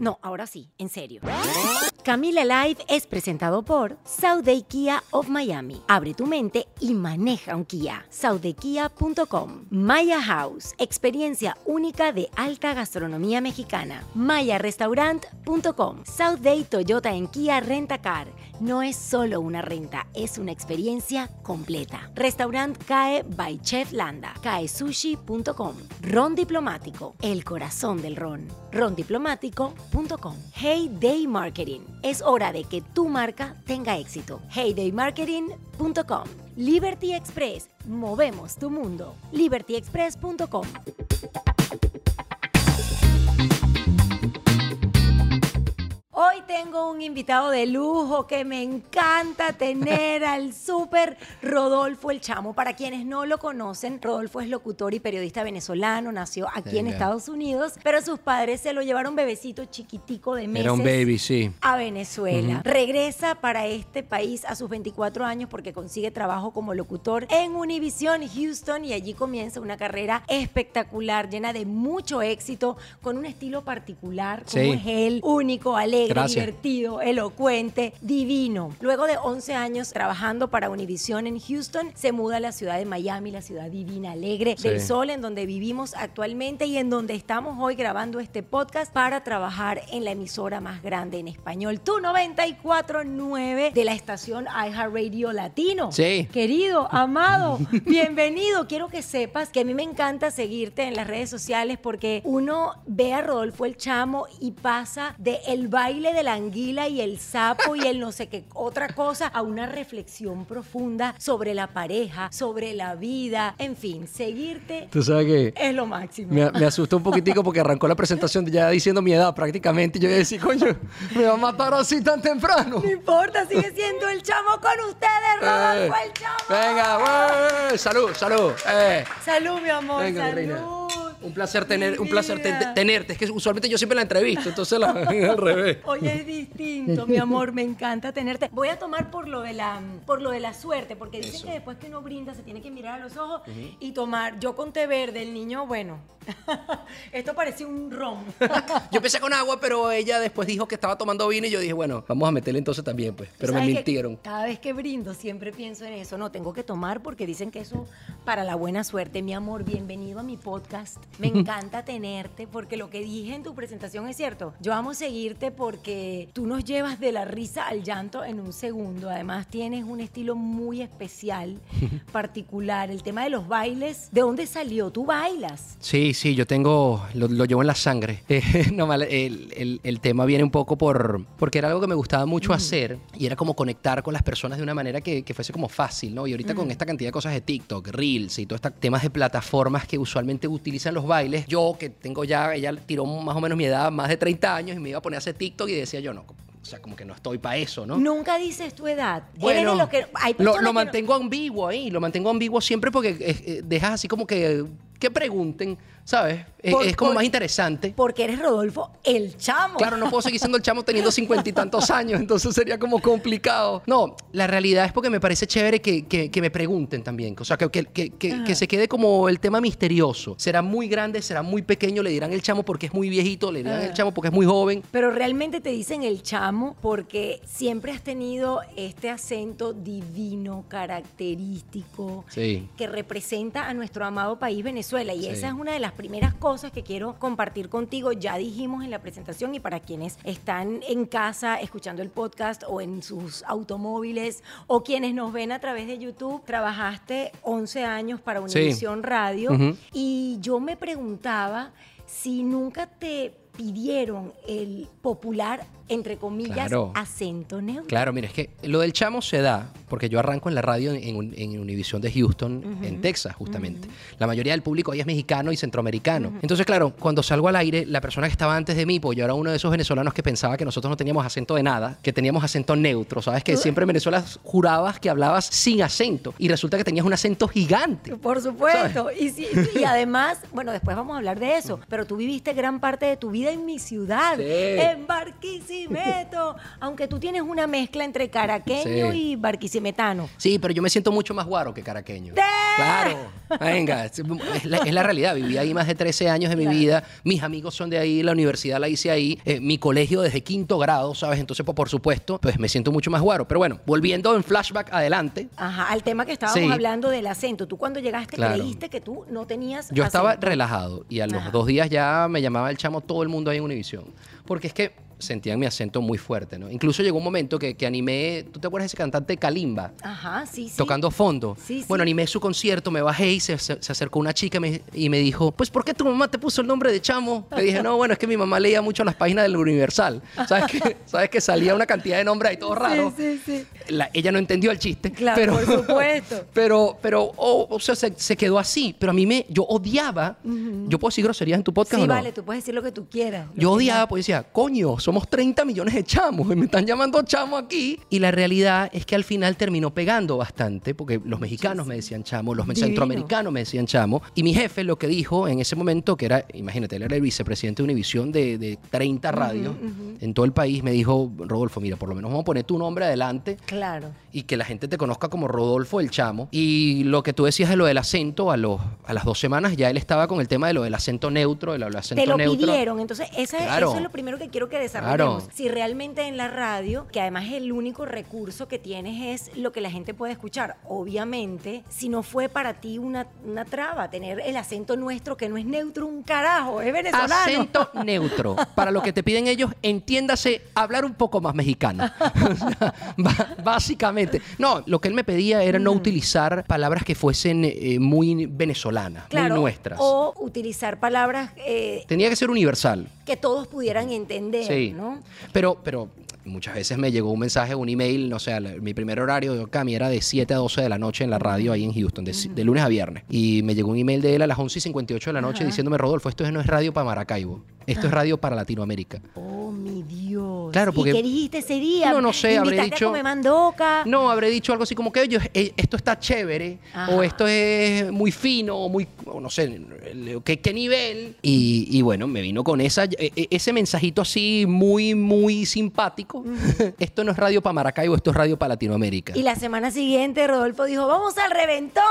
No, ahora sí, en serio. Camila Live es presentado por Day Kia of Miami. Abre tu mente y maneja un Kia. SouthDayKia.com. Maya House, experiencia única de alta gastronomía mexicana. MayaRestaurant.com. Day Toyota en Kia Rentacar. No es solo una renta, es una experiencia completa. Restaurant CAE by Chef Landa. CAESushi.com. Ron Diplomático, el corazón del ron. Rondiplomático.com. Hey Day Marketing. Es hora de que tu marca tenga éxito. Heydaymarketing.com. Liberty Express. Movemos tu mundo. libertyexpress.com. tengo un invitado de lujo que me encanta tener al súper Rodolfo El Chamo. Para quienes no lo conocen, Rodolfo es locutor y periodista venezolano, nació aquí en Estados Unidos, pero sus padres se lo llevaron bebecito chiquitico de meses. Era un baby, sí. A Venezuela. Regresa para este país a sus 24 años porque consigue trabajo como locutor en Univision Houston y allí comienza una carrera espectacular, llena de mucho éxito, con un estilo particular, como es él, único, alegre divertido, elocuente, divino. Luego de 11 años trabajando para Univision en Houston, se muda a la ciudad de Miami, la ciudad divina, alegre del sol, en donde vivimos actualmente y en donde estamos hoy grabando este podcast para trabajar en la emisora más grande en español, Tu 94.9 de la estación iHeartRadio Latino. Sí. Querido, amado, bienvenido. Quiero que sepas que a mí me encanta seguirte en las redes sociales porque uno ve a Rodolfo el Chamo y pasa de el baile de la anguila y el sapo y el no sé qué otra cosa a una reflexión profunda sobre la pareja, sobre la vida, en fin, seguirte ¿Tú sabes que es lo máximo. Me, me, asustó un poquitico porque arrancó la presentación ya diciendo mi edad prácticamente. Y yo decía, coño, me va a matar así tan temprano. No importa, sigue siendo el chamo con ustedes, Rodolfo el chamo. Venga, salud, salud. Eh. Salud, mi amor, salud. Un placer tener, un placer tenerte. Es que usualmente yo siempre la entrevisto, entonces la al revés. Hoy es distinto, mi amor, me encanta tenerte. Voy a tomar por lo de la, por lo de la suerte, porque dicen que después que uno brinda se tiene que mirar a los ojos y tomar. Yo con té verde, el niño, bueno, esto parece un ron. yo empecé con agua, pero ella después dijo que estaba tomando vino y yo dije, bueno, vamos a meterle entonces también, pues. Pero me mintieron. Cada vez que brindo siempre pienso en eso. No, tengo que tomar porque dicen que eso para la buena suerte. Mi amor, bienvenido a mi podcast. Me encanta tenerte porque lo que dije en tu presentación es cierto. Yo amo seguirte porque tú nos llevas de la risa al llanto en un segundo. Además tienes un estilo muy especial, particular. El tema de los bailes, ¿de dónde salió? ¿Tú bailas? Sí, sí, yo tengo, lo, llevo en la sangre. no, el, el, tema viene un poco por, porque era algo que me gustaba mucho hacer y era como conectar con las personas de una manera que, que fuese como fácil, ¿no? Y ahorita con esta cantidad de cosas de TikTok, Reels y todos estos temas de plataformas que usualmente utilizan los bailes, yo que tengo ya, ella tiró más o menos mi edad, más de 30 años y me iba a poner a hacer TikTok y decía yo no, o sea, como que no estoy para eso, ¿no? Nunca dices tu edad. Bueno, lo, que, lo, mantengo ambiguo ahí, lo mantengo ambiguo siempre porque eh, dejas así como que, que pregunten ¿sabes? es, como más interesante. Porque eres Rodolfo el chamo. Claro, no puedo seguir siendo el chamo teniendo cincuenta y tantos años, entonces sería como complicado. No, la realidad es porque me parece chévere que, que, me pregunten también, o sea, que, que, que, se quede como el tema misterioso. Será muy grande, será muy pequeño, le dirán el chamo porque es muy viejito, le dirán el chamo porque es muy joven. Pero realmente te dicen el chamo porque siempre has tenido este acento divino, característico, que representa a nuestro amado país Venezuela Venezuela. Y Sí. esa es una de las primeras cosas que quiero compartir contigo. Ya dijimos en la presentación y para quienes están en casa escuchando el podcast o en sus automóviles o quienes nos ven a través de YouTube, trabajaste 11 años para Sí. Univisión Radio Ujú. y yo me preguntaba si nunca te pidieron el popular, entre comillas, Claro. acento neutro. Claro, mira, es que lo del chamo se da porque yo arranco en la radio en, en Univisión de Houston, en Texas, justamente. La mayoría del público ahí es mexicano y centroamericano. Entonces, claro, cuando salgo al aire, la persona que estaba antes de mí, pues yo era uno de esos venezolanos que pensaba que nosotros no teníamos acento de nada, que teníamos acento neutro, ¿sabes? Que siempre en Venezuela jurabas que hablabas sin acento y resulta que tenías un acento gigante. Por supuesto. Y, sí, y además, bueno, después vamos a hablar de eso, pero tú viviste gran parte de tu vida en mi ciudad, Sí. en Barquisimeto, aunque tú tienes una mezcla entre caraqueño Sí. y barquisimetano. Sí, pero yo me siento mucho más guaro que caraqueño. Claro. Venga, es la, es la realidad. Viví ahí más de 13 años de mi Claro. vida. Mis amigos son de ahí, la universidad la hice ahí, eh, mi colegio desde quinto grado, ¿sabes? Entonces, pues, por supuesto, pues me siento mucho más guaro. Pero bueno, volviendo en flashback adelante, Ajá, al tema que estábamos Sí. hablando del acento. Tú cuando llegaste Claro. creíste que tú no tenías yo estaba relajado y a los Ajá. dos días ya me llamaba el chamo todo el mundo ahí en Univisión. Porque es que sentían mi acento muy fuerte, ¿no? Incluso llegó un momento que, que animé, ¿tú te acuerdas de ese cantante Kalimba? Ajá, sí, sí. tocando fondo. Sí, sí. Bueno, animé su concierto, me bajé y se, se- se acercó una chica y me, y me dijo, pues ¿por qué tu mamá te puso el nombre de Chamo? Le dije, no, bueno, es que mi mamá leía mucho las páginas del Universal. ¿Sabes que, ¿Sabes que salía una cantidad de nombres ahí todos raros? Sí, sí, sí. La- ella no entendió el chiste. Claro, pero, por supuesto. Pero, pero oh, o sea, se, se quedó así. Pero a mí me, yo odiaba, yo puedo decir groserías en tu podcast Sí, o no? vale, tú puedes decir lo que tú quieras. Yo odiaba, pues decía, coño, somos 30 millones de chamos y me están llamando chamo aquí. Y la realidad es que al final terminó pegando bastante, porque los mexicanos me decían chamo, los Divino. centroamericanos me decían chamo. Y mi jefe lo que dijo en ese momento, que era, imagínate, él era el vicepresidente de Univisión de, de 30 radios en todo el país, me dijo, Rodolfo, mira, por lo menos vamos a poner tu nombre adelante Claro. y que la gente te conozca como Rodolfo el Chamo. Y lo que tú decías de lo del acento, a, los, a las dos semanas ya él estaba con el tema de lo del acento neutro, de lo del acento Te lo neutro. pidieron, entonces esa- Claro. eso es lo primero que quiero que desarrollemos. Claro. Si realmente en la radio, que además el único recurso que tienes es lo que la gente puede escuchar, obviamente, si no fue para ti una, una traba tener el acento nuestro que no es neutro un carajo, es venezolano. Acento neutro. Para lo que te piden ellos, entiéndase hablar un poco más mexicano. Básicamente. No, lo que él me pedía era no utilizar palabras que fuesen eh, muy venezolanas, Claro, muy nuestras. O utilizar palabras eh, Tenía que ser universal. que todos pudieran entender, Sí. ¿No? Pero, pero muchas veces me llegó un mensaje, un email, no sé, mi primer horario, Cami, era de 7 a 12 de la noche en la radio ahí en Houston, de, de lunes a viernes. Y me llegó un email de él a las 11 y 58 de la noche diciéndome, Rodolfo, esto no es radio para Maracaibo, esto es radio para Latinoamérica. Oh, Dios. Claro, porque- ¿Y qué dijiste ese día? No, no sé, habré ¿Invitaste dicho- a comer mandoca? No, habré dicho algo así como que, oye, eh, esto está chévere, Ajá. o esto es muy fino, o muy, o no sé, ¿qué, qué nivel. Y, y bueno, me vino con esa, e- e- ese mensajito así muy, muy simpático. esto no es radio para Maracaibo, esto es radio para Latinoamérica. Y la semana siguiente Rodolfo dijo, vamos al reventón.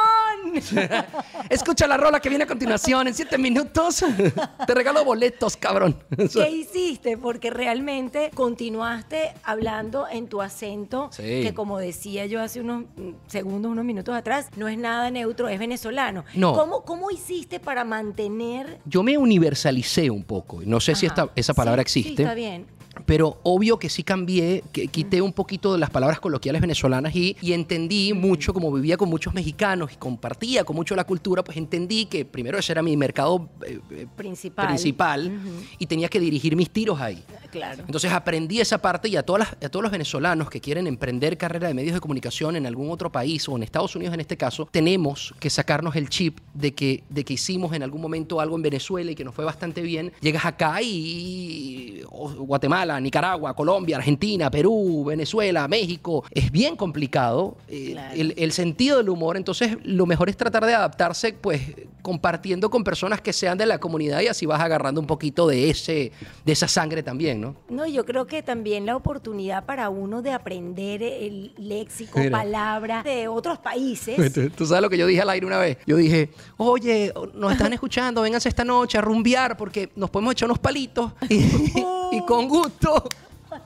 Escucha la rola que viene a continuación en siete minutos. Te regalo boletos, cabrón. ¿Qué hiciste? Porque realmente continuaste hablando en tu acento, Sí. que como decía yo hace unos mm, segundos, unos minutos atrás, no es nada neutro, es venezolano. No. ¿Cómo, cómo hiciste para mantener... Yo me universalicé un poco. No sé si esta, esa palabra Sí, existe. Sí, está bien. Pero obvio que sí cambié, que quité un poquito de las palabras coloquiales venezolanas y, y entendí mucho, como vivía con muchos mexicanos y compartía con mucho la cultura, pues entendí que primero ese era mi mercado eh, eh, Principal. principal y tenía que dirigir mis tiros ahí. Claro. Entonces aprendí esa parte y a, todas las- a todos los venezolanos que quieren emprender carrera de medios de comunicación en algún otro país o en Estados Unidos en este caso, tenemos que sacarnos el chip de que, de que hicimos en algún momento algo en Venezuela y que nos fue bastante bien. Llegas acá y o Guatemala, Nicaragua, Colombia, Argentina, Perú, Venezuela, México, es bien complicado eh, Claro. el, el sentido del humor. Entonces lo mejor es tratar de adaptarse pues compartiendo con personas que sean de la comunidad y así vas agarrando un poquito de, ese, de esa sangre también, ¿no? No, yo creo que también la oportunidad para uno de aprender el léxico, Mira. palabras de otros países. ¿Tú, tú sabes lo que yo dije al aire una vez. Yo dije, oye, nos están escuchando, vénganse esta noche a rumbear porque nos podemos echar unos palitos y, y con gusto.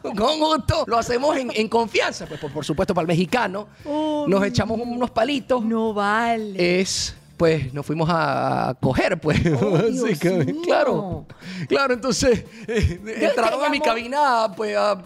Con gusto. Lo hacemos en, en confianza. Pues por, por supuesto, para el mexicano, Oh, nos echamos unos palitos. No vale. Es pues nos fuimos a coger, pues. Oh, Dios Básicamente. mío. Claro, claro, entonces eh, entraron a mi cabina, pues a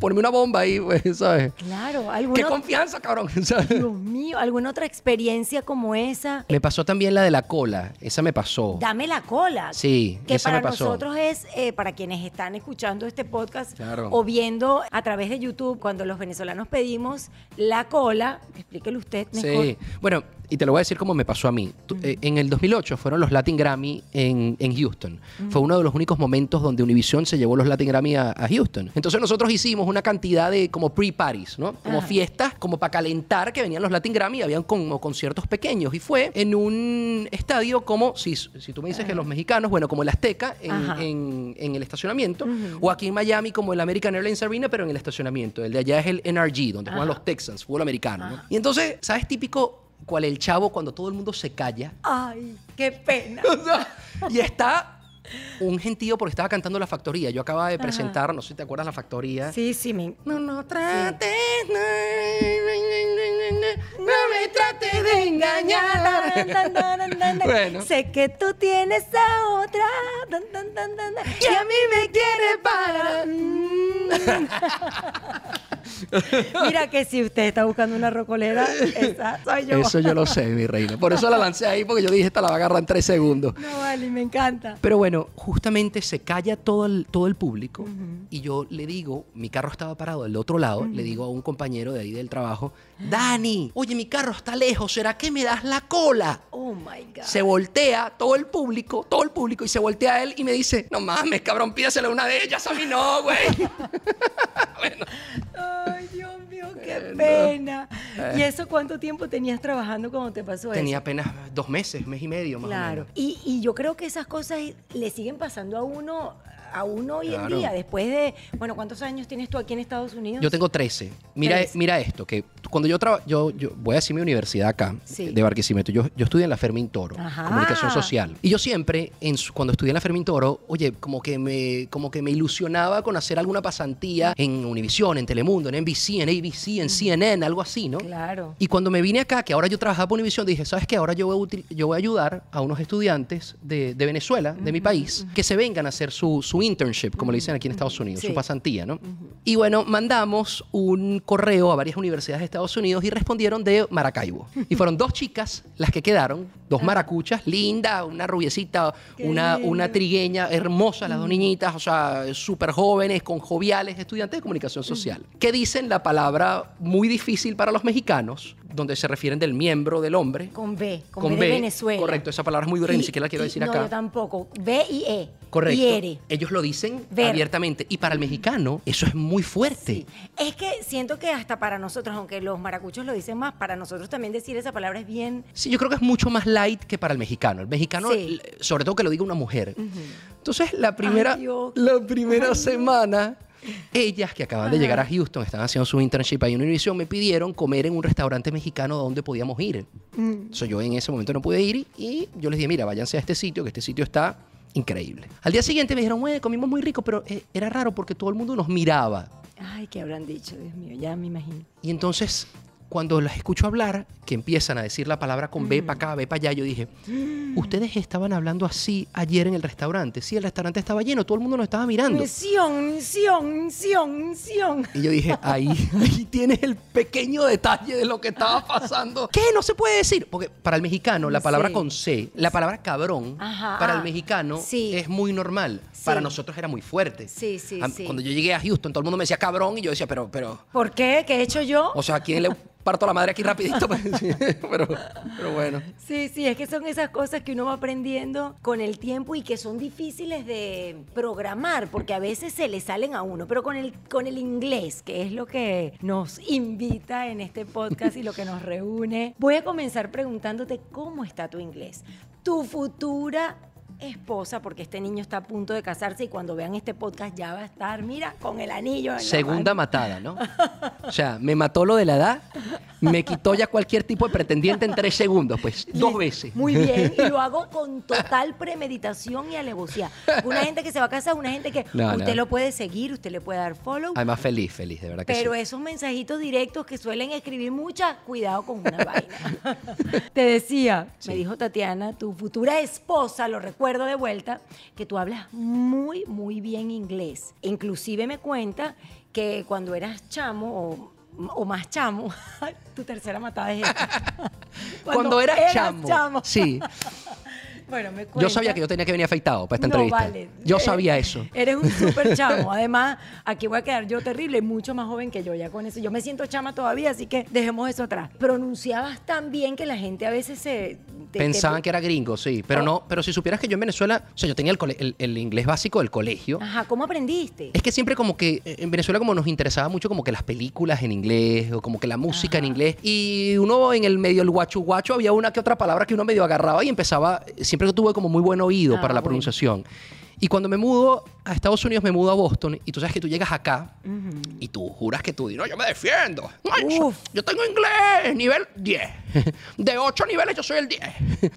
ponerme una bomba ahí, pues, ¿sabes? Claro, Qué ¿alguna, confianza, cabrón. ¿sabes? Dios mío, ¿alguna otra experiencia como esa? Me pasó también la de la cola, esa me pasó. Dame la cola. Sí, Que esa para me pasó. nosotros es, eh, para quienes están escuchando este podcast Claro. o viendo a través de YouTube, cuando los venezolanos pedimos la cola, explíquelo usted mejor. Sí, bueno, y te lo voy a decir como me pasó a mí. Eh, en el 2008 fueron los Latin Grammy en, en Houston. Fue uno de los únicos momentos donde Univision se llevó los Latin Grammy a, a Houston. Entonces nosotros hicimos una cantidad de como pre-parties, ¿no? Como Ajá. fiestas, como para calentar que venían los Latin Grammy y habían como conciertos pequeños. Y fue en un estadio como, si, si tú me dices que los mexicanos, bueno, como el Azteca en, Ajá. en- en el estacionamiento, o aquí en Miami como el American Airlines Arena, pero en el estacionamiento. El de allá es el NRG, donde juegan Ajá. los Texans, fútbol americano. ¿no? Y entonces, ¿sabes típico cuál el chavo cuando todo el mundo se calla? Ay, qué pena. Y está un gentío porque estaba cantando La Factoría. Yo acababa de presentar, no sé si te acuerdas, La Factoría. Sí, sí, me... No, no trates, no, no me trates de engañar. Bueno. Sé que tú tienes a otra. Y a mí me quiere para. Mira que si usted está buscando una rocolera, esa soy yo. Eso yo lo sé, mi reina. Por eso la lancé ahí, porque yo dije, esta la va a agarrar en tres segundos. No, vale, me encanta. Pero bueno, justamente se calla todo el, todo el público y yo le digo, mi carro estaba parado del otro lado, le digo a un compañero de ahí del trabajo, Dani, oye, mi carro está lejos, ¿será que me das la cola? Oh my God. Se voltea todo el público, todo el público, y se voltea a él y me dice, no mames, cabrón, pídesela a una de ellas, a mí no, güey. bueno, Ay, Dios mío, qué Eh, pena. ¿Y eso cuánto tiempo tenías trabajando cuando te pasó tenía eso? apenas dos meses, mes y medio más o Claro. menos. Y, y yo creo que esas cosas le siguen pasando a uno a uno hoy Claro. en día, después de, bueno, ¿cuántos años tienes tú aquí en Estados Unidos? Yo tengo 13. Mira, Trece. mira esto, que cuando yo trabajo, yo, yo voy a decir mi universidad acá, Sí. de Barquisimeto. Yo, yo estudié en la Fermín Toro, Ajá. comunicación social. Y yo siempre, en su- cuando estudié en la Fermín Toro, oye, como que, me, como que me ilusionaba con hacer alguna pasantía en Univision, en Telemundo, en NBC, en ABC, en CNN, algo así, ¿no? Claro. Y cuando me vine acá, que ahora yo trabajaba por Univision, dije, ¿sabes qué? Ahora yo voy a, yo voy a ayudar a unos estudiantes de, de Venezuela, de mi país, que se vengan a hacer su, su internship, como le dicen aquí en Estados Unidos, Sí. su pasantía, ¿no? Y bueno, mandamos un correo a varias universidades de Estados Unidos y respondieron de Maracaibo. Y fueron dos chicas las que quedaron, dos maracuchas, linda, una rubiecita, una, una trigueña, hermosas las dos niñitas, o sea, súper jóvenes, con joviales, estudiantes de comunicación social, que dicen la palabra muy difícil para los mexicanos, donde se refieren del miembro del hombre. Con B, con, B, de Venezuela. Correcto, esa palabra es muy dura, Y- ni siquiera la quiero y- decir no, acá. yo tampoco. B y E. Correcto. Ellos lo dicen Ver. abiertamente. Y para el mexicano, eso es muy fuerte. Sí. Es que siento que hasta para nosotros, aunque los maracuchos lo dicen más, para nosotros también decir esa palabra es bien. Sí, yo creo que es mucho más light que para el mexicano. El mexicano, Sí. sobre todo que lo diga una mujer. Entonces, la primera, Dios. la primera semana, ellas que acaban de llegar a Houston, estaban haciendo su internship ahí en Univision, me pidieron comer en un restaurante mexicano donde podíamos ir. Mm. Entonces, yo en ese momento no pude ir y yo les dije, mira, váyanse a este sitio, que este sitio está increíble. Al día siguiente me dijeron, bueno, comimos muy rico, pero eh, era raro porque todo el mundo nos miraba. Ay, ¿qué habrán dicho? Dios mío, ya me imagino. Y entonces, cuando las escucho hablar, que empiezan a decir la palabra con B para acá, B para allá, yo dije, ustedes estaban hablando así ayer en el restaurante. Sí, el restaurante estaba lleno, todo el mundo nos estaba mirando. Misión, misión, misión, misión. Y yo dije, ahí, ahí tienes el pequeño detalle de lo que estaba pasando. ¿Qué? No se puede decir. Porque para el mexicano, la palabra Sí. con C, la palabra cabrón, Ajá, para ah, el mexicano sí. es muy normal. Sí. Para nosotros era muy fuerte. Sí, sí, A- sí. Cuando yo llegué a Houston, todo el mundo me decía cabrón y yo decía, pero, pero, ¿Por qué? ¿Qué he hecho yo? o sea, ¿a quién le parto la madre aquí rapidito? Pues, pero, pero bueno. Sí, sí, es que son esas cosas que uno va aprendiendo con el tiempo y que son difíciles de programar, porque a veces se le salen a uno, pero con el, con el inglés, que es lo que nos invita en este podcast y lo que nos reúne, voy a comenzar preguntándote cómo está tu inglés. Tu futura esposa, porque este niño está a punto de casarse y cuando vean este podcast ya va a estar, mira, con el anillo en la Segunda mano. matada, ¿no? O sea, me mató lo de la edad Me quitó ya cualquier tipo de pretendiente en tres segundos, pues, dos veces. Muy bien, y lo hago con total premeditación y alevosía. Una gente que se va a casar, una gente que No, usted no. lo puede seguir, usted le puede dar follow. Además, feliz, feliz, de verdad que Pero sí. esos mensajitos directos que suelen escribir muchas, cuidado con una vaina. Te decía, me dijo Tatiana, tu futura esposa, lo recuerdo de vuelta, que tú hablas muy, muy bien inglés. Inclusive me cuenta que cuando eras chamo o, o más chamo, tu tercera matada es esta. Cuando, eras, chamo. Sí. Bueno, me Yo cuenta. sabía que yo tenía que venir afeitado para esta No, entrevista. vale. Yo Eh, sabía eso. Eres un súper chamo. Además, aquí voy a quedar yo terrible, mucho más joven que yo ya con eso. Yo me siento chama todavía, así que dejemos eso atrás. Pronunciabas tan bien que la gente a veces se... te- Pensaban te- que era gringo, sí. Pero Oh. no, pero si supieras que yo en Venezuela, o sea, yo tenía el, cole- el- el inglés básico del colegio. Ajá, ¿cómo aprendiste? Es que siempre como que eh, en Venezuela como nos interesaba mucho como que las películas en inglés o como que la música en inglés y uno en el medio el guachu guacho había una que otra palabra que uno medio agarraba y empezaba, siempre tuve como muy buen oído Ah, para la bueno. pronunciación. Y cuando me mudo a Estados Unidos, me mudo a Boston y tú sabes que tú llegas acá y tú juras que tú dices, no, yo me defiendo. No, yo, tengo inglés nivel 10. De 8 niveles yo soy el 10.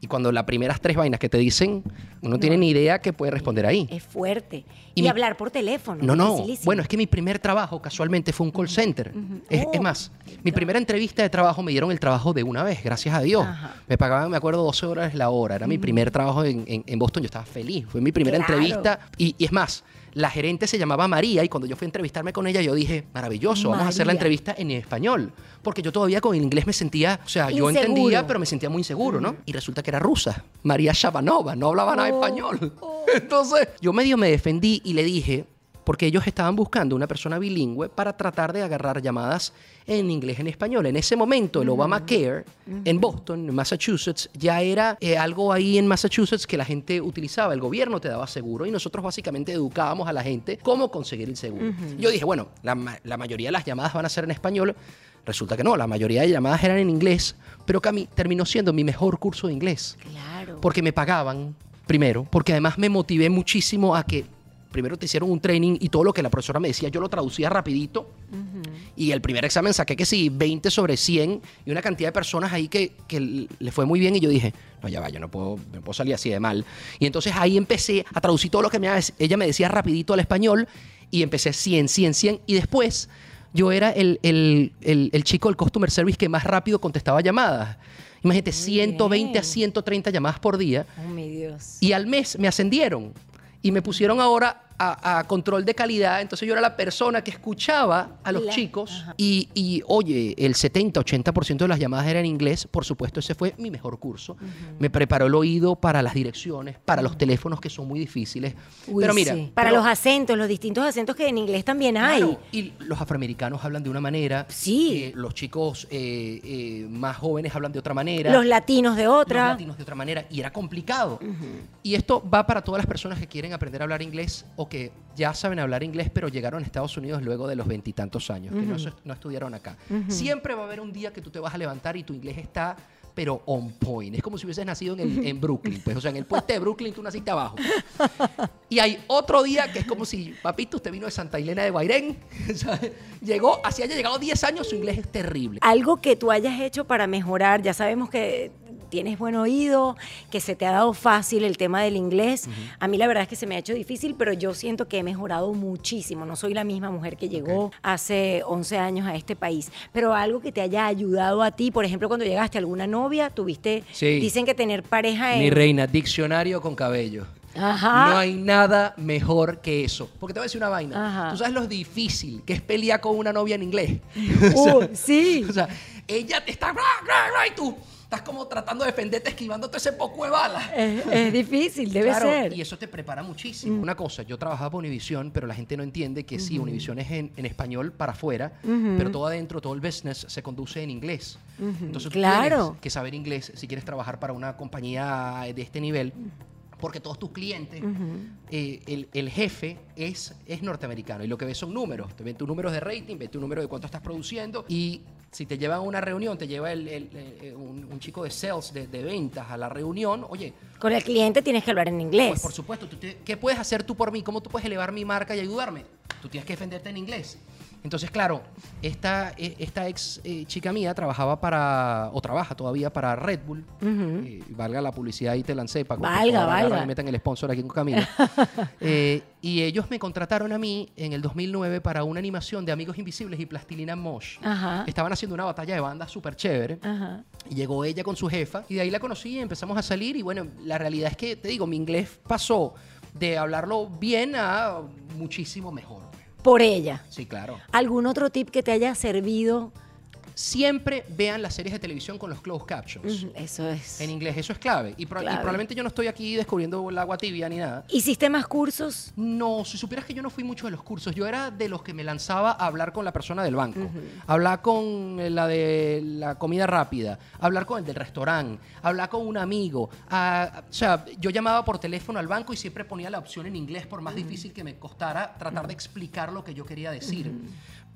Y cuando las primeras tres vainas que te dicen, uno no tiene ni idea qué puede responder ahí. Es fuerte. Y Y, mi- hablar por teléfono. No, no. Bueno, es que mi primer trabajo casualmente fue un call center. es, Oh, es más, mi primera entrevista de trabajo me dieron el trabajo de una vez, gracias a Dios. Ajá. Me pagaban, me acuerdo, 12 horas la hora. Era mi primer trabajo en, en- en Boston. Yo estaba feliz. Fue mi primera Claro. entrevista. Y, y es más, la gerente se llamaba María y cuando yo fui a entrevistarme con ella, yo dije, maravilloso, vamos a hacer la entrevista en español. Porque yo todavía con el inglés me sentía, o sea, yo entendía, pero me sentía muy inseguro, ¿no? Y resulta que era rusa, María Shabanova, no hablaba nada Oh, español. oh. Entonces, yo medio me defendí y le dije, porque ellos estaban buscando una persona bilingüe para tratar de agarrar llamadas en inglés en español. En ese momento, el Obamacare en Boston, en Massachusetts, ya era eh, algo ahí en Massachusetts que la gente utilizaba. El gobierno te daba seguro y nosotros básicamente educábamos a la gente cómo conseguir el seguro. Yo dije, bueno, la, la mayoría de las llamadas van a ser en español. Resulta que no, la mayoría de llamadas eran en inglés, pero Cami terminó siendo mi mejor curso de inglés Claro. porque me pagaban primero, porque además me motivé muchísimo a que primero te hicieron un training y todo lo que la profesora me decía yo lo traducía rapidito y el primer examen saqué que sí, 20 sobre 100 y una cantidad de personas ahí que, que le fue muy bien y yo dije, no, ya va, yo no puedo, no puedo salir así de mal. Y entonces ahí empecé a traducir todo lo que me, ella me decía rapidito al español y empecé 100, 100, 100 y después yo era el, el- el- el chico del customer service que más rápido contestaba llamadas. Imagínate, 120 a bien. 130 llamadas por día. Oh, mi Dios. Y al mes me ascendieron y me pusieron ahora a, a control de calidad. Entonces yo era la persona que escuchaba a los La- chicos y, y, oye, el 70-80% de las llamadas eran en inglés. Por supuesto, ese fue mi mejor curso. Me preparó el oído para las direcciones, para los teléfonos que son muy difíciles. Uy, pero mira, sí. Para pero- los acentos, los distintos acentos que en inglés también hay. Claro, y los afroamericanos hablan de una manera. Sí. eh, los chicos eh, eh, más jóvenes hablan de otra manera. Los latinos de los otra. latinos de otra manera y era complicado. Y esto va para todas las personas que quieren aprender a hablar inglés o que ya saben hablar inglés pero llegaron a Estados Unidos luego de los veintitantos años, que no, estudiaron acá. Siempre va a haber un día que tú te vas a levantar y tu inglés está pero on point. Es como si hubieses nacido en, el- en Brooklyn, pues, o sea, en el puente de Brooklyn tú naciste abajo. Y hay otro día que es como si, papito, usted vino de Santa Elena de Guairén, ¿sabe? llegó, así haya llegado 10 años, su inglés es terrible. Algo que tú hayas hecho para mejorar, ya sabemos que tienes buen oído, que se te ha dado fácil el tema del inglés. A mí la verdad es que se me ha hecho difícil, pero yo siento que he mejorado muchísimo. No soy la misma mujer que llegó hace 11 años a este país, pero algo que te haya ayudado a ti, por ejemplo, cuando llegaste a alguna novia, tuviste, Sí. dicen que tener pareja en... Mi reina, diccionario con cabello. Ajá. No hay nada mejor que eso. Porque te voy a decir una vaina. Ajá. Tú sabes lo difícil que es pelear con una novia en inglés. Uh, sí. O sea, ella te está... y tú estás como tratando de defenderte, esquivándote ese poco de balas. Es, es difícil, debe Claro, ser. Y eso te prepara muchísimo. Una cosa, yo trabajaba para Univision, pero la gente no entiende que sí, Univision es en, en español para afuera, pero todo adentro, todo el business se conduce en inglés. Entonces tú Claro. tienes que saber inglés si quieres trabajar para una compañía de este nivel. Porque todos tus clientes, eh, el, el jefe es, es norteamericano y lo que ves son números. Te ven tus números de rating, ves tu número de cuánto estás produciendo y si te llevan a una reunión, te lleva el- el- eh, un, un chico de sales, de, de ventas a la reunión, oye, Con el cliente tienes que hablar en inglés. pues por supuesto, tú te- ¿qué puedes hacer tú por mí? ¿Cómo tú puedes elevar mi marca y ayudarme? Tú tienes que defenderte en inglés. Entonces, claro, esta, e- esta ex eh, chica mía trabajaba para, o trabaja todavía para Red Bull. Eh, valga la publicidad y te lancé para Valga, valga. me metan el sponsor aquí con Camilo. Eh, y ellos me contrataron a mí en el 2009 para una animación de Amigos Invisibles y Plastilina Mosh. Ajá. Estaban haciendo una batalla de bandas súper chévere. Ajá. Y llegó ella con su jefa y de ahí la conocí y empezamos a salir y bueno, la realidad es que, te digo, mi inglés pasó de hablarlo bien a muchísimo mejor. Por ella. Sí, claro. ¿Algún otro tip que te haya servido? Siempre vean las series de televisión con los closed captions. Eso es. En inglés, eso es clave. Y, pro- y probablemente yo no estoy aquí descubriendo el agua tibia ni nada. ¿Hiciste más cursos? No, si supieras que yo no fui mucho de los cursos, yo era de los que me lanzaba a hablar con la persona del banco, hablar con eh, la de la comida rápida, hablar con el del restaurante, hablar con un amigo. ah, o sea, yo llamaba por teléfono al banco y siempre ponía la opción en inglés, por más difícil que me costara tratar de explicar lo que yo quería decir.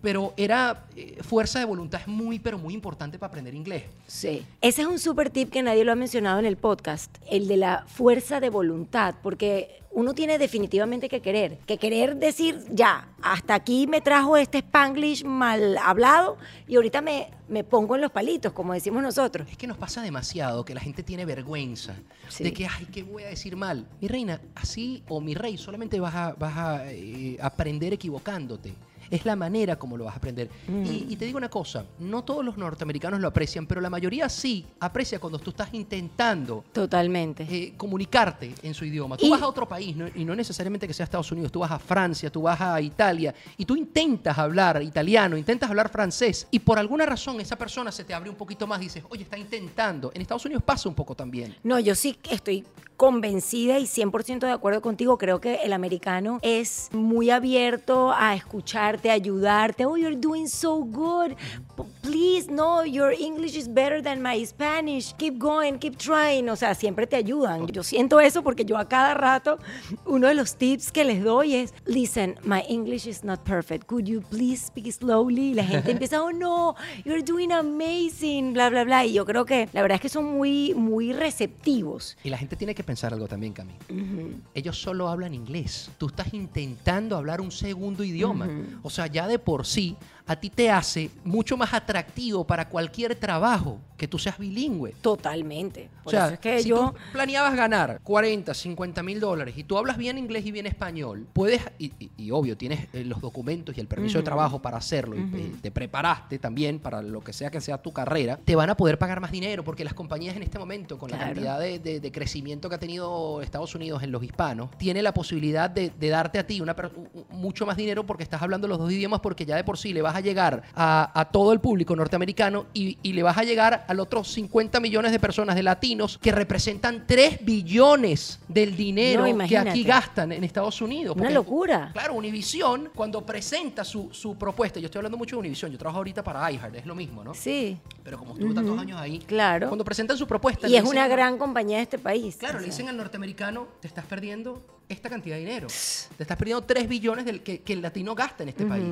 Pero era eh, fuerza de voluntad es muy, pero muy importante para aprender inglés. Sí. Ese es un super tip que nadie lo ha mencionado en el podcast, el de la fuerza de voluntad, porque uno tiene definitivamente que querer, que querer decir, ya, hasta aquí me trajo este spanglish mal hablado y ahorita me, me pongo en los palitos, como decimos nosotros. Es que nos pasa demasiado que la gente tiene vergüenza Sí. de que, ay, ¿qué voy a decir mal? Mi reina, así o mi rey, solamente vas a, vas a eh, aprender equivocándote. Es la manera como lo vas a aprender. Y, y te digo una cosa, no todos los norteamericanos lo aprecian, pero la mayoría sí aprecia cuando tú estás intentando Totalmente. eh, comunicarte en su idioma. Tú Y- vas a otro país, ¿no? y no necesariamente que sea Estados Unidos, tú vas a Francia, tú vas a Italia, y tú intentas hablar italiano, intentas hablar francés, y por alguna razón esa persona se te abre un poquito más y dices, oye, está intentando. En Estados Unidos pasa un poco también. No, yo sí estoy convencida y 100% de acuerdo contigo. Creo que el americano es muy abierto a escucharte, ayudarte. Oh, you're doing so good. Please, no, your English is better than my Spanish. Keep going, keep trying. O sea, siempre te ayudan. Yo siento eso porque yo a cada rato, uno de los tips que les doy es, listen, my English is not perfect. Could you please speak slowly? Y la gente empieza, oh no, you're doing amazing, bla, bla, bla. Y yo creo que la verdad es que son muy, muy receptivos. Y la gente tiene que pensar algo también, Cami. Ellos solo hablan inglés. Tú estás intentando hablar un segundo idioma. O sea, ya de por sí, a ti te hace mucho más atractivo para cualquier trabajo que tú seas bilingüe. Totalmente. O Por sea, eso es que si yo. tú planeabas ganar 40, 50 mil dólares y tú hablas bien inglés y bien español, puedes, y, y- y obvio, tienes eh, los documentos y el permiso de trabajo para hacerlo y te preparaste también para lo que sea que sea tu carrera, te van a poder pagar más dinero porque las compañías en este momento, con la Claro. cantidad de, de- de crecimiento que ha tenido Estados Unidos en los hispanos, tiene la posibilidad de, de darte a ti una, mucho más dinero porque estás hablando los dos idiomas porque ya de por sí le vas a llegar a, a todo el público norteamericano y, y le vas a llegar al otro 50 millones de personas, de latinos, que representan 3 billones del dinero No, que aquí gastan en Estados Unidos. Una locura. Claro, Univision, cuando presenta su, su propuesta, yo estoy hablando mucho de Univision, yo trabajo ahorita para iHeart, es lo mismo, ¿no? Sí. Pero como estuve tantos años ahí, Claro. cuando presentan su propuesta... Y es dicen una gran compañía de este país. Claro, O le dicen al norteamericano, te estás perdiendo esta cantidad de dinero. Te estás perdiendo 3 billones del que, que el latino gasta en este país.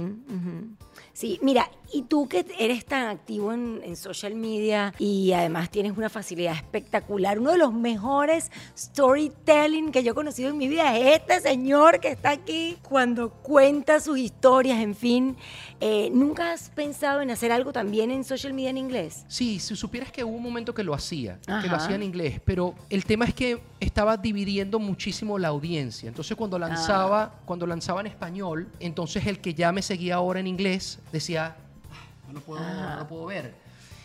Sí, mira, y tú que eres tan activo en, en social media y además tienes una facilidad espectacular, uno de los mejores storytelling que yo he conocido en mi vida es este señor que está aquí cuando cuenta sus historias, en fin. Eh, ¿Nunca has pensado en hacer algo también en social media en inglés? Sí, si supieras que hubo un momento que lo hacía, que Ajá. lo hacía en inglés, pero el tema es que estaba dividiendo muchísimo la audiencia. Entonces cuando lanzaba, Ah. cuando lanzaba en español, entonces el que ya me seguía ahora en inglés decía, "Ah, no lo puedo, no lo puedo ver.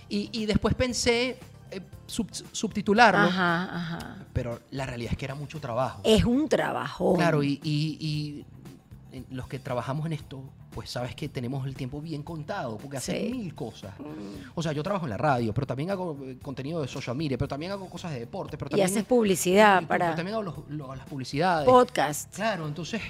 Y, y después pensé eh, sub- subtitularlo, Ajá, ajá. pero la realidad es que era mucho trabajo. Es un trabajo. Claro, y, y- y, los que trabajamos en esto, pues sabes que tenemos el tiempo bien contado, porque haces Sí. mil cosas. O sea, yo trabajo en la radio, pero también hago eh, contenido de social media, pero también hago cosas de deporte, pero Y también... haces publicidad pero para también hago los- los- las publicidades. podcast. Claro, entonces...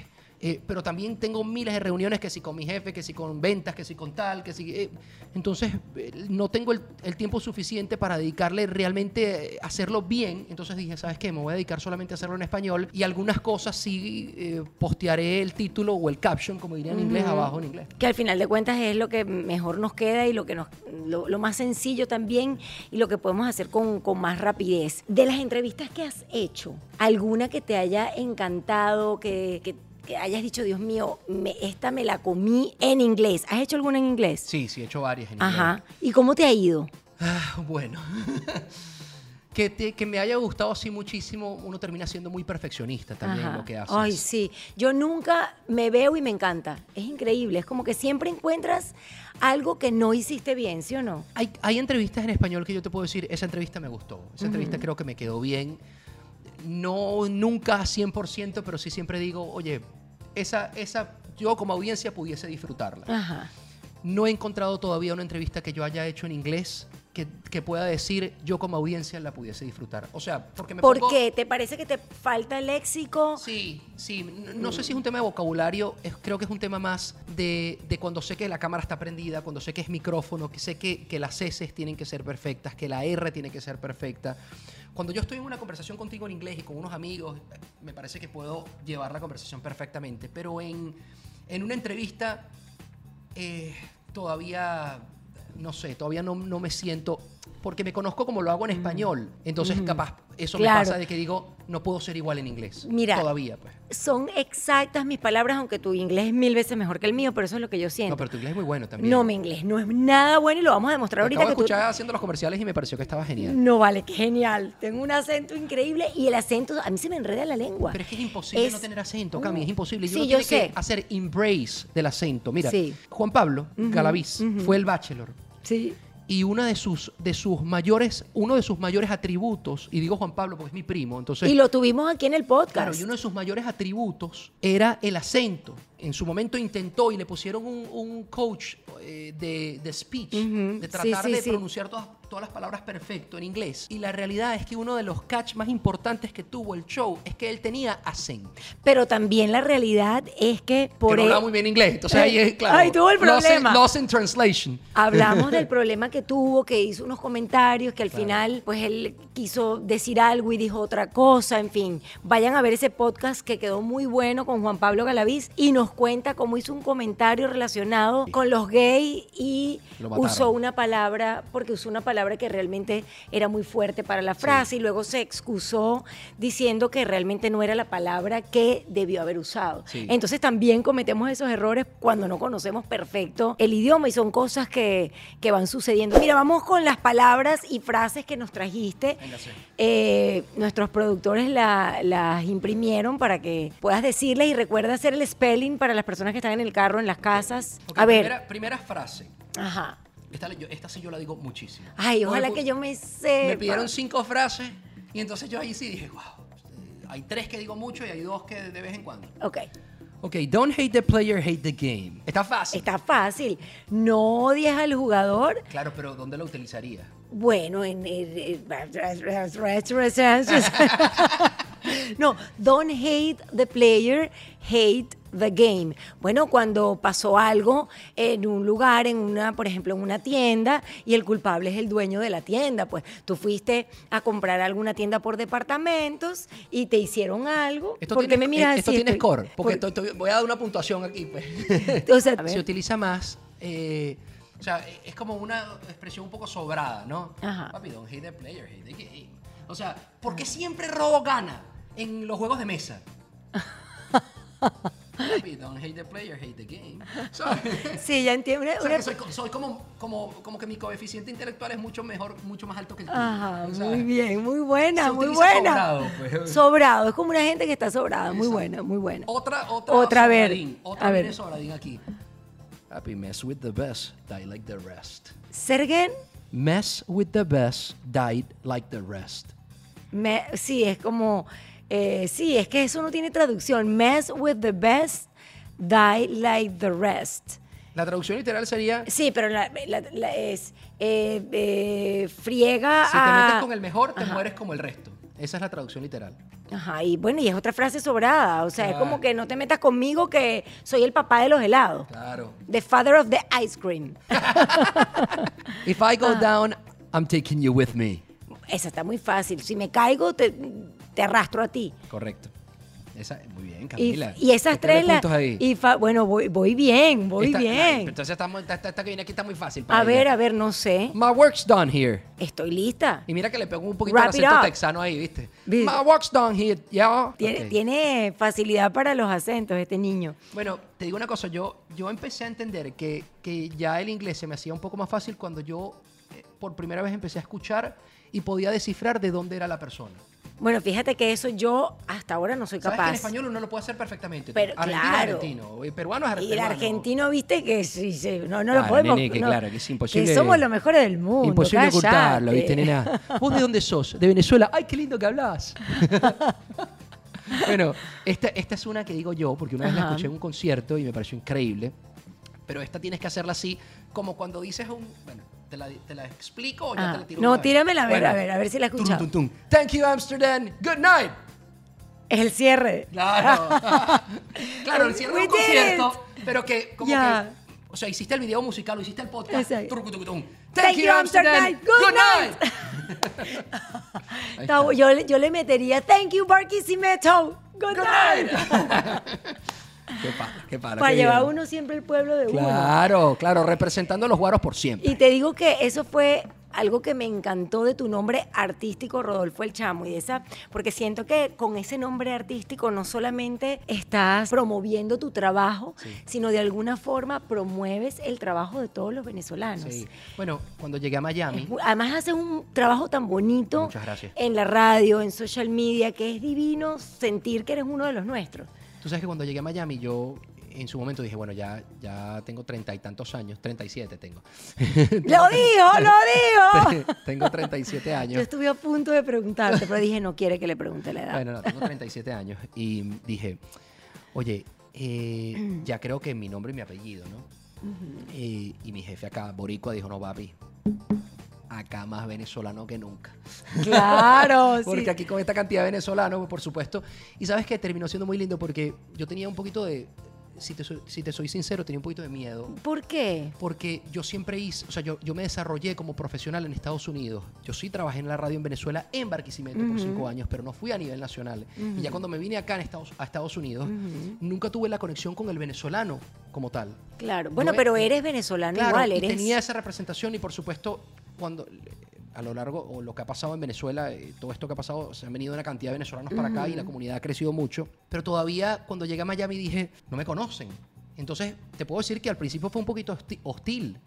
eh, pero también tengo miles de reuniones que si con mi jefe, que si con ventas, que si con tal, que si... eh, entonces eh, no tengo el, el tiempo suficiente para dedicarle realmente eh, a hacerlo bien. Entonces dije, ¿sabes qué? Me voy a dedicar solamente a hacerlo en español y algunas cosas sí eh, postearé el título o el caption, como diría en inglés, abajo en inglés. que al final de cuentas es lo que mejor nos queda y lo que nos lo, lo más sencillo también y lo que podemos hacer con, con más rapidez. De las entrevistas que has hecho, alguna que te haya encantado, que, que que hayas dicho, Dios mío, me- esta me la comí en inglés. ¿Has hecho alguna en inglés? Sí, sí, he hecho varias en inglés. Ajá. ¿Y cómo te ha ido? Ah, bueno. que, te- que me haya gustado así muchísimo, uno termina siendo muy perfeccionista también en Ajá. lo que hace. Ay, sí. Yo nunca me veo y me encanta. Es increíble. Es como que siempre encuentras algo que no hiciste bien, ¿sí o no? Hay, hay entrevistas en español que yo te puedo decir, esa entrevista me gustó, esa entrevista creo que me quedó bien. No nunca 100%, pero sí siempre digo, oye, esa, esa yo como audiencia pudiese disfrutarla. Ajá. No he encontrado todavía una entrevista que yo haya hecho en inglés que, que pueda decir yo como audiencia la pudiese disfrutar. O sea, porque me ¿Por pongo- qué? ¿Te parece que te falta el léxico? Sí, sí. No, no sé si es un tema de vocabulario, es- creo que es un tema más de, de cuando sé que la cámara está prendida, cuando sé que es micrófono, que sé que, que las S tienen que ser perfectas, que la R tiene que ser perfecta. Cuando yo estoy en una conversación contigo en inglés y con unos amigos, me parece que puedo llevar la conversación perfectamente. Pero en, en una entrevista, eh, todavía, no sé, todavía no, no me siento, porque me conozco como lo hago en español. Entonces, capaz, eso Claro. me pasa de que digo, no puedo ser igual en inglés. Mira. Todavía, pues. Son exactas mis palabras, aunque tu inglés es mil veces mejor que el mío, pero eso es lo que yo siento. No, pero tu inglés es muy bueno también. No, mi inglés no es nada bueno y lo vamos a demostrar ahorita acabo de que tú- escuchar haciendo los comerciales y me pareció que estaba genial. No vale, qué genial. Tengo un acento increíble y el acento, a mí se me enreda la lengua. Pero es que es imposible Es- no tener acento, Cami, es imposible. Y Sí, yo sé. que hacer embrace del acento. Mira, Sí. Juan Pablo Galaviz fue el bachelor. Sí. Y una de sus, de sus mayores, uno de sus mayores atributos, y digo Juan Pablo porque es mi primo, entonces Y lo tuvimos aquí en el podcast. Claro, y uno de sus mayores atributos era el acento. En su momento intentó y le pusieron un, un coach eh, de, de speech, Ujú, de sí, tratar sí, de sí. pronunciar todas, todas las palabras perfecto en inglés. Y la realidad es que uno de los catch más importantes que tuvo el show es que él tenía acento. Pero también la realidad es que por no él- hablaba muy bien inglés. Entonces ahí es claro. Ay, tuvo el problema. Lost in translation. Hablamos del problema que tuvo, que hizo unos comentarios, que al final, pues él quiso decir algo y dijo otra cosa, en fin. Vayan a ver ese podcast que quedó muy bueno con Juan Pablo Galaviz y nos cuenta cómo hizo un comentario relacionado con los gays y Lo usó una palabra, porque usó una palabra que realmente era muy fuerte para la frase y luego se excusó diciendo que realmente no era la palabra que debió haber usado. Sí. Entonces también cometemos esos errores cuando no conocemos perfecto el idioma y son cosas que, que van sucediendo. Mira, vamos con las palabras y frases que nos trajiste. Venga, sí. Eh, nuestros productores la- las imprimieron para que puedas decirles y recuerda hacer el spelling para las personas que están en el carro, en las casas. Ok, a ver. Primera, primera frase. Ajá. Esta, sí yo la digo muchísimo. Ay, ojalá que yo me sepa. Me pidieron cinco frases y entonces yo ahí sí dije, wow. Hay tres que digo mucho y hay dos que de vez en cuando. Ok. Ok, don't hate the player, hate the game. Está fácil. Está fácil. No odies al jugador. Claro, pero ¿dónde lo utilizaría? Bueno, en el... No, don't hate the player, hate the game. Bueno, cuando pasó algo en un lugar, en una, por ejemplo, en una tienda, y el culpable es el dueño de la tienda, pues tú fuiste a comprar alguna tienda por departamentos y te hicieron algo. Esto ¿Por qué tiene, me miras esto así? tiene Estoy- score, porque por- estoy- estoy- voy a dar una puntuación aquí. Pues. o sea, Se utiliza más, eh, o sea, es como una expresión un poco sobrada, ¿no? Ajá. Papi, don't hate the player, hate the game. O sea, ¿por qué siempre robo gana en los juegos de mesa? Papi, don't hate the player, hate the game. Sí, ya entiendo. O sea, que soy, soy como, como, como que mi coeficiente intelectual es mucho mejor, mucho más alto que el tuyo. Ajá, O sea, muy bien, muy buena, muy buena. sobrado, pues. Sobrado, es como una gente que está sobrada, muy buena, muy buena. Otra, otra, Otra, ver, Otra a ver. sobradín aquí. Happy mess with the best, die like the rest. Sergen, Mess with the best, died like the rest. me- sí, es como, eh, sí, es que eso no tiene traducción. Mess with the best, die like the rest. La traducción literal sería, si Sí, pero la, la- la- es eh, eh, friega te a... metes con el mejor, te Ajá. mueres como el resto. Esa es la traducción literal. Ajá, y bueno, y es otra frase sobrada. O sea, es Claro. como que no te metas conmigo que soy el papá de los helados. Claro. The father of the ice cream. If I Ah. go down, I'm taking you with me. Esa está muy fácil. Si me caigo, te, te arrastro a ti. Correcto. Esa, muy bien, Y, Camila. y esas Métele tres, la- puntos ahí. y fa- bueno, voy, voy bien, voy Esta- ay, bien. entonces estamos, esta, esta que viene aquí está muy fácil. para A ver, a ver, no sé. My work's done here. Estoy lista. Y mira que le pegó un poquito it acento up. texano ahí, ¿viste? Vi- My work's done here, yeah. Tiene, Ok. tiene facilidad para los acentos este niño. Bueno, te digo una cosa, yo, yo empecé a entender que, que ya el inglés se me hacía un poco más fácil cuando yo eh, por primera vez empecé a escuchar y podía descifrar de dónde era la persona. Bueno, fíjate que eso yo hasta ahora no soy Sabes que capaz. en español uno lo puede hacer perfectamente. Pero, argentino claro. es argentino, peruano es Y el argentino, viste que sí, sí, no, no Claro, lo podemos. nene, que no, claro, que es imposible- que somos los mejores del mundo. Imposible cállate. ocultarlo, ¿viste, nena? ¿Vos de dónde sos? De Venezuela. ¡Ay, qué lindo que hablas! bueno, esta, esta es una que digo yo, porque una vez la escuché en un concierto y me pareció increíble. Pero esta tienes que hacerla así, como cuando dices un. Bueno, ¿te la, te la explico o ya Ah, te la tiro? no, tíramela a ver, Bueno. a ver, a ver si la Tum, tum, tum. Thank you, Amsterdam. Good night. Es el cierre. Claro. claro, el cierre de un concierto, pero que como que. O sea, hiciste el video musical o hiciste el podcast. Tucu, tum. Thank you, Amsterdam. Good night. Yo, le- yo le metería Thank you, Barquisimeto. Good, Good night. night. qué para, qué para. Para qué llevar bien. uno siempre el pueblo de uno. Claro, claro, representando a los guaros por siempre. Y te digo que eso fue algo que me encantó de tu nombre artístico, Rodolfo el Chamo, y de esa, porque siento que con ese nombre artístico no solamente estás promoviendo tu trabajo, Sí. sino de alguna forma promueves el trabajo de todos los venezolanos. Sí. Bueno, cuando llegué a Miami, Además haces un trabajo tan bonito en la radio, en social media, que es divino sentir que eres uno de los nuestros. Tú sabes que cuando llegué a Miami, yo en su momento dije, bueno, ya, ya tengo treinta y tantos años, 37 tengo. ¡Lo dijo, lo dijo! tengo 37 Yo años. estuve a punto de preguntarte, pero dije, no quiere que le pregunte la edad. Bueno, no, tengo 37 años. Y dije, oye, eh, ya creo que mi nombre y mi apellido, ¿no? y, y mi jefe acá, Boricua, dijo, no, papi, acá más venezolano que nunca. Claro, sí. Porque aquí con esta cantidad de venezolanos, por supuesto. Y sabes que terminó siendo muy lindo porque yo tenía un poquito de, si te, soy, si te soy sincero, tenía un poquito de miedo. ¿Por qué? Porque yo siempre hice, o sea, yo, yo me desarrollé como profesional en Estados Unidos. Yo sí trabajé en la radio en Venezuela, en Barquisimeto por cinco años, pero no fui a nivel nacional. Y ya cuando me vine acá en Estados, a Estados Unidos, nunca tuve la conexión con el venezolano como tal. Claro. Bueno, Yo- pero eres venezolano Claro, igual, y eres. tenía esa representación y por supuesto cuando a lo largo o lo que ha pasado en Venezuela, eh, todo esto que ha pasado, se han venido una cantidad de venezolanos para acá y la comunidad ha crecido mucho, pero todavía cuando llegué a Miami dije, no me conocen. Entonces, te puedo decir que al principio fue un poquito hosti- hostil,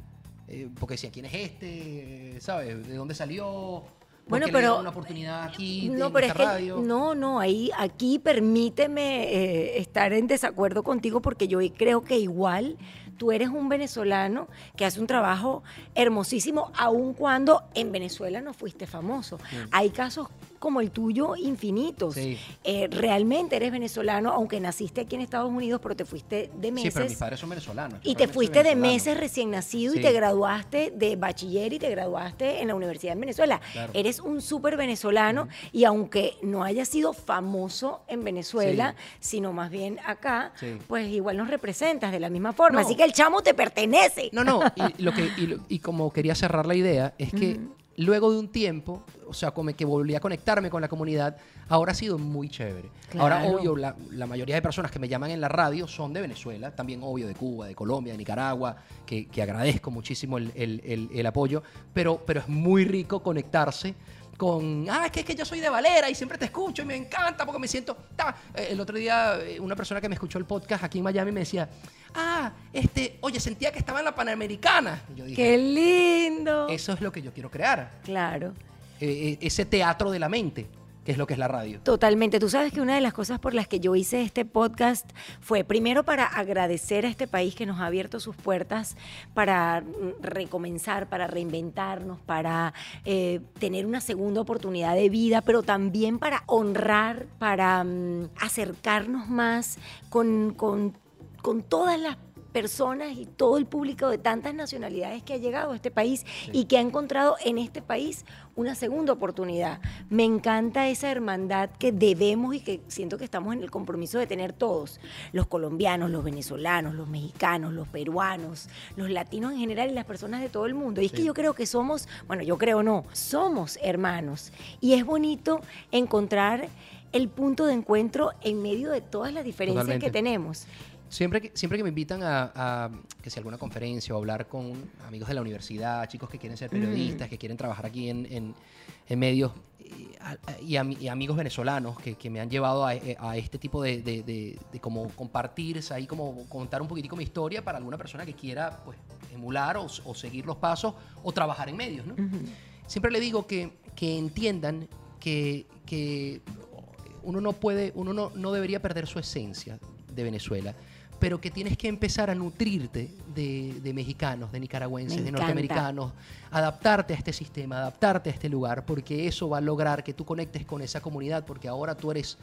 eh, porque decía, ¿quién es este? ¿Sabes? ¿De dónde salió? ¿Por Bueno, pero- una oportunidad aquí No, en pero es que no, no, ahí aquí permíteme eh, estar en desacuerdo contigo porque yo creo que igual tú eres un venezolano que hace un trabajo hermosísimo aun cuando en Venezuela no fuiste famoso. Hay casos como el tuyo infinitos. Sí. Eh, realmente eres venezolano, aunque naciste aquí en Estados Unidos, pero te fuiste de meses. Sí, pero mis padres son venezolanos. Y te fuiste de meses recién nacido y te graduaste de bachiller y te graduaste en la universidad en Venezuela. Claro. Eres un súper venezolano y aunque no hayas sido famoso en Venezuela, sino más bien acá, pues igual nos representas de la misma forma. No. Así que el chamo te pertenece. No, no, y, lo que, y como quería cerrar la idea, es que luego de un tiempo, o sea, como que volví a conectarme con la comunidad, ahora ha sido muy chévere. Ahora, obvio, la, la mayoría de personas que me llaman en la radio son de Venezuela, también obvio de Cuba, de Colombia, de Nicaragua, que, que agradezco muchísimo el, el- el- el apoyo, pero, pero es muy rico conectarse con, ah, es que, es que yo soy de Valera y siempre te escucho y me encanta porque me siento... ta". Eh, El otro día eh, una persona que me escuchó el podcast aquí en Miami me decía, ah, este, oye, sentía que estaba en la Panamericana. Y yo dije, ¡Qué lindo! eso es lo que yo quiero crear, Claro. eh, eh, ese teatro de la mente, que es lo que es la radio. Totalmente. Tú sabes que una de las cosas por las que yo hice este podcast fue primero para agradecer a este país que nos ha abierto sus puertas para mm, recomenzar, para reinventarnos, para eh, tener una segunda oportunidad de vida, pero también para honrar, para mm, acercarnos más con, con, con todas las personas y todo el público de tantas nacionalidades que ha llegado a este país y que ha encontrado en este país una segunda oportunidad. Me encanta esa hermandad que debemos y que siento que estamos en el compromiso de tener todos, los colombianos, los venezolanos, los mexicanos, los peruanos, los latinos en general y las personas de todo el mundo. Y es que yo creo que somos, bueno, yo creo no, somos hermanos. Y es bonito encontrar el punto de encuentro en medio de todas las diferencias Totalmente. que tenemos. Siempre que, siempre que me invitan a, a, que sea alguna conferencia o hablar con amigos de la universidad, chicos que quieren ser periodistas, que quieren trabajar aquí en, en- en medios, y, a- y ami- y amigos venezolanos que, que me han llevado a, a este tipo de, de, de- de como compartir, ahí como contar un poquitico mi historia para alguna persona que quiera pues, emular o, o seguir los pasos o trabajar en medios, ¿no? Siempre le digo que, que entiendan que, que uno no puede, uno no, no debería perder su esencia de Venezuela, pero que tienes que empezar a nutrirte de, de mexicanos, de nicaragüenses, Me de norteamericanos, adaptarte a este sistema, adaptarte a este lugar, porque eso va a lograr que tú conectes con esa comunidad, porque ahora tú eres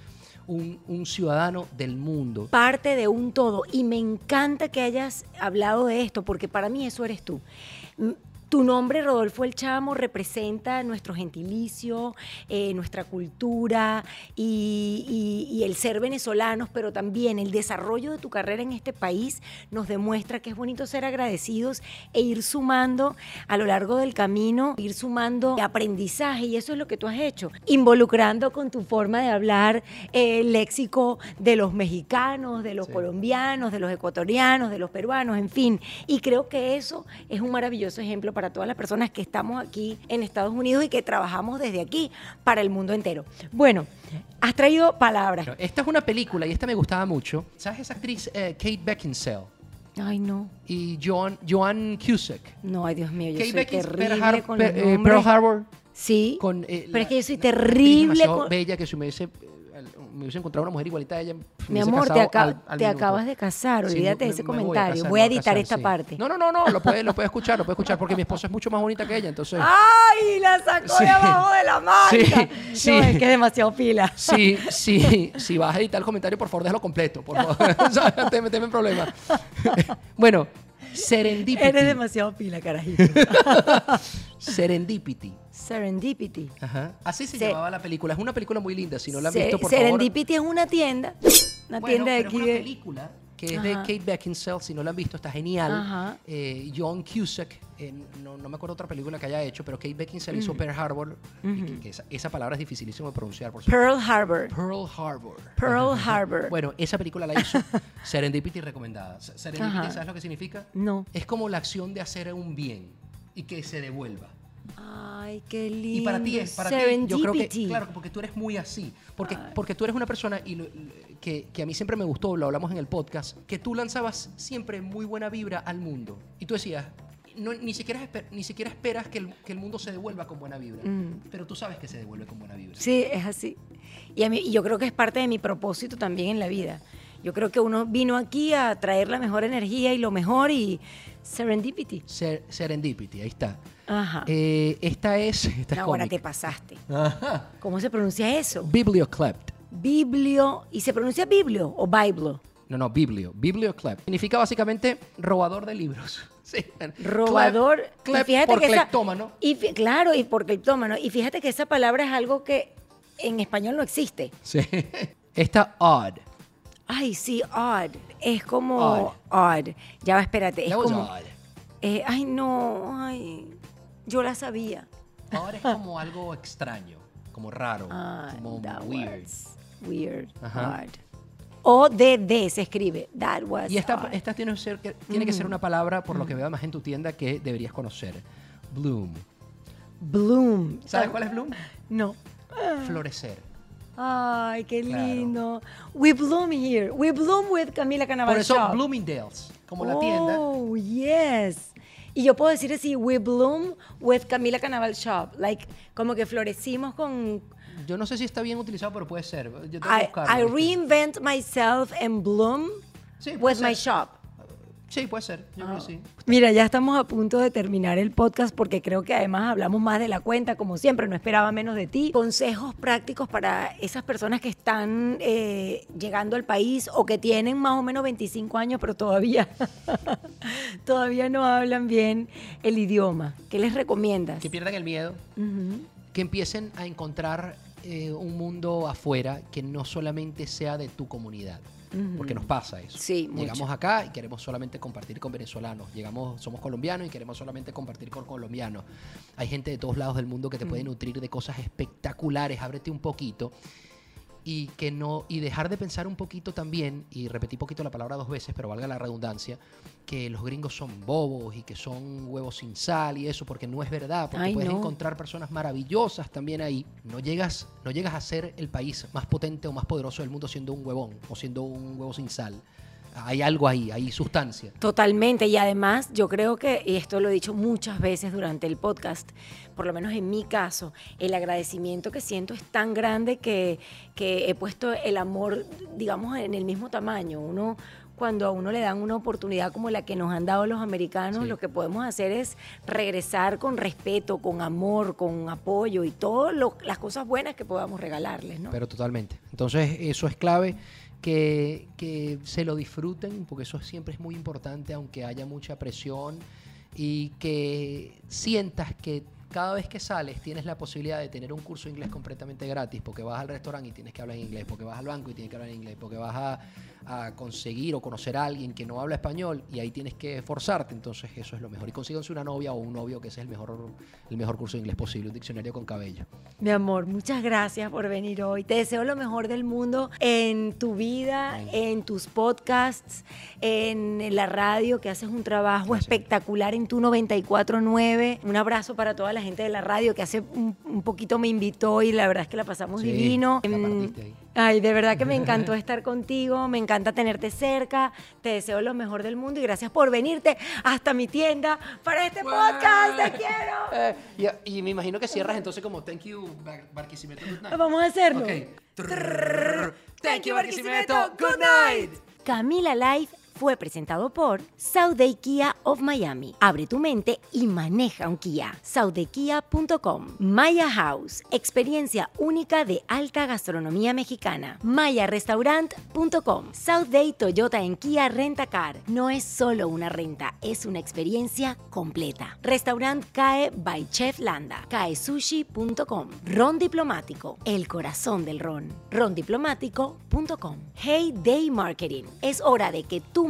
un, un ciudadano del mundo. parte de un todo. Y me encanta que hayas hablado de esto, porque para mí eso eres tú. Tu nombre, Rodolfo El Chamo, representa nuestro gentilicio, eh, nuestra cultura y, y- y el ser venezolanos, pero también el desarrollo de tu carrera en este país nos demuestra que es bonito ser agradecidos e ir sumando a lo largo del camino, ir sumando aprendizaje, y eso es lo que tú has hecho, involucrando con tu forma de hablar eh, el léxico de los mexicanos, de los Sí. colombianos, de los ecuatorianos, de los peruanos, en fin. Y creo que eso es un maravilloso ejemplo para todas las personas que estamos aquí en Estados Unidos y que trabajamos desde aquí para el mundo entero. Bueno, has traído palabras. Esta es una película y esta me gustaba mucho. ¿Sabes esa actriz eh, Kate Beckinsale Ay, no. y Joan, Joan Cusack? No, ay, Dios mío, yo Kate soy Beckinsale, terrible Pearl, con eh. Pearl Harbor. Sí, con, eh, pero la- es que yo soy terrible con... bella que si me me hubiese encontrado una mujer igualita a ella, Mi amor, te, aca- al- al te acabas de casar, olvídate de ese voy comentario. casar, Voy a editar casar, esta sí. parte. No, no, no, no, lo puedes lo puede escuchar, lo puedes escuchar porque mi esposa es mucho más bonita que ella, entonces... ¡Ay! La sacó Sí. de abajo de la manga. Sí. No, es que es demasiado pila. Sí, sí, si vas a editar el comentario, por favor, déjalo completo, por favor. Te meteme en problemas. bueno, Serendipity. Eres demasiado pila, carajito. Serendipity. Serendipity. Ajá. Así se Se- llamaba la película. Es una película muy linda. Si no la han Se- visto, por Serendipity es una tienda. Una favor. Bueno, tienda de aquí es una de. película que es de Ajá. Kate Beckinsale. Si no la han visto, está genial. Eh, John Cusack. eh, no, no me acuerdo otra película que haya hecho, pero Kate Beckinsale hizo Pearl Harbor. que- que esa, esa palabra es dificilísimo de pronunciar, por supuesto. Pearl Harbor. Pearl Harbor. Pearl Harbor. Bueno, esa película la hizo Serendipity recomendada. Se- Serendipity, Ajá. ¿sabes lo que significa? No. Es como la acción de hacer un bien y que se devuelva. Ay, qué lindo. Y para ti es, para ti, yo creo que, Serendipity. claro, porque tú eres muy así. Porque, porque tú eres una persona y lo- que, que a mí siempre me gustó, lo hablamos en el podcast, que tú lanzabas siempre muy buena vibra al mundo. Y tú decías, no, ni, siquiera, esper- ni siquiera esperas que el, que el mundo se devuelva con buena vibra. Mm. Pero tú sabes que se devuelve con buena vibra. Sí, es así. Y, a mí, y yo creo que es parte de mi propósito también en la vida. Yo creo que uno vino aquí a traer la mejor energía y lo mejor y serendipity. Ser- serendipity, ahí está. Ajá. Eh, esta es... Esta es Ahora cómica. te pasaste. Ajá. ¿Cómo se pronuncia eso? Biblioclept. Biblio. ¿Y se pronuncia biblio o biblo? No, no, biblio. Biblioclept. Significa básicamente robador de libros. Sí. Robador. Clep- clep y fíjate por que esa- cleptómano. y fi- claro, y por cleptómano. Y fíjate que esa palabra es algo que en español no existe. Sí. Esta odd. Ay, sí, odd. Es como Odd. odd. Ya va, espérate. Es That was como. odd. eh, ay, no. Ay. Yo la sabía. Odd es como algo extraño, como raro, Ah, como that weird. was weird. Ajá. Odd. O-D-D se escribe. That was Y esta, odd. esta tiene, que ser, tiene que ser una palabra, por lo que veo más en tu tienda, que deberías conocer. Bloom. Bloom. ¿Sabes cuál es bloom? No. Florecer. Ay, qué Claro. lindo. We bloom here. We bloom with Camila Canaval Por eso. Bloomingdale's, como la tienda. Oh, yes. Y yo puedo decir así, we bloom with Camila Canaval Shop. Like, como que florecimos con... Yo no sé si está bien utilizado, pero puede ser. Yo tengo que I, buscarlo, I reinvent myself and bloom Sí, with my shop. Sí, puede ser. Yo creo que sí. Mira, ya estamos a punto de terminar el podcast porque creo que además hablamos más de la cuenta, como siempre, no esperaba menos de ti. Consejos prácticos para esas personas que están eh, llegando al país o que tienen más o menos 25 años, pero todavía, todavía no hablan bien el idioma. ¿Qué les recomiendas? Que pierdan el miedo, que empiecen a encontrar eh, un mundo afuera que no solamente sea de tu comunidad. Porque nos pasa eso. Sí, mucho. Llegamos acá y queremos solamente compartir con venezolanos. Llegamos, somos colombianos y queremos solamente compartir con colombianos. Hay gente de todos lados del mundo que te puede nutrir de cosas espectaculares. Ábrete un poquito. Y que no y dejar de pensar un poquito también y repetí poquito la palabra dos veces pero valga la redundancia que los gringos son bobos y que son huevos sin sal y eso porque no es verdad porque Ay, puedes no. encontrar personas maravillosas también ahí no llegas no llegas a ser el país más potente o más poderoso del mundo siendo un huevón o siendo un huevo sin sal hay algo ahí hay sustancia Totalmente, y además yo creo que, y esto lo he dicho muchas veces durante el podcast, por lo menos en mi caso, el agradecimiento que siento es tan grande que, que he puesto el amor, digamos, en el mismo tamaño. Uno, cuando a uno le dan una oportunidad como la que nos han dado los americanos, Sí. lo que podemos hacer es regresar con respeto, con amor, con apoyo y todas las cosas buenas que podamos regalarles, ¿no? Pero totalmente. Entonces, eso es clave. Que, que se lo disfruten, porque eso siempre es muy importante, aunque haya mucha presión. Y que sientas que cada vez que sales tienes la posibilidad de tener un curso de inglés completamente gratis, porque vas al restaurante y tienes que hablar inglés, porque vas al banco y tienes que hablar inglés, porque vas a, a conseguir o conocer a alguien que no habla español y ahí tienes que esforzarte. Entonces, eso es lo mejor. Y consíganse una novia o un novio, que ese es el mejor, el mejor curso de inglés posible, un diccionario con cabello. Mi amor, muchas gracias por venir hoy. Te deseo lo mejor del mundo en tu vida, en tus podcasts, en la radio, que haces un trabajo Gracias. espectacular en tu 94.9. Un abrazo para toda la gente de la radio que hace un, un poquito me invitó y la verdad es que la pasamos Sí, divino. la ahí. Ay, de verdad que me encantó estar contigo, me encanta tenerte cerca, te deseo lo mejor del mundo y gracias por venirte hasta mi tienda para este podcast, te quiero. Eh, y, y me imagino que cierras entonces como thank you Bar- Barquisimeto good night. Vamos a hacerlo. Ok. Thank you, Barquisimeto. Good night. Camila Life fue presentado por Sauday Kia of Miami. Abre tu mente y maneja un Kia. SaudayKia.com. Maya House. Experiencia única de alta gastronomía mexicana. MayaRestaurant.com. Southday Toyota en Kia Rentacar. No es solo una renta, es una experiencia completa. Restaurant CAE by Chef Landa. CAESushi.com. Ron Diplomático. El corazón del ron. Rondiplomático.com. Hey Day Marketing. Es hora de que tu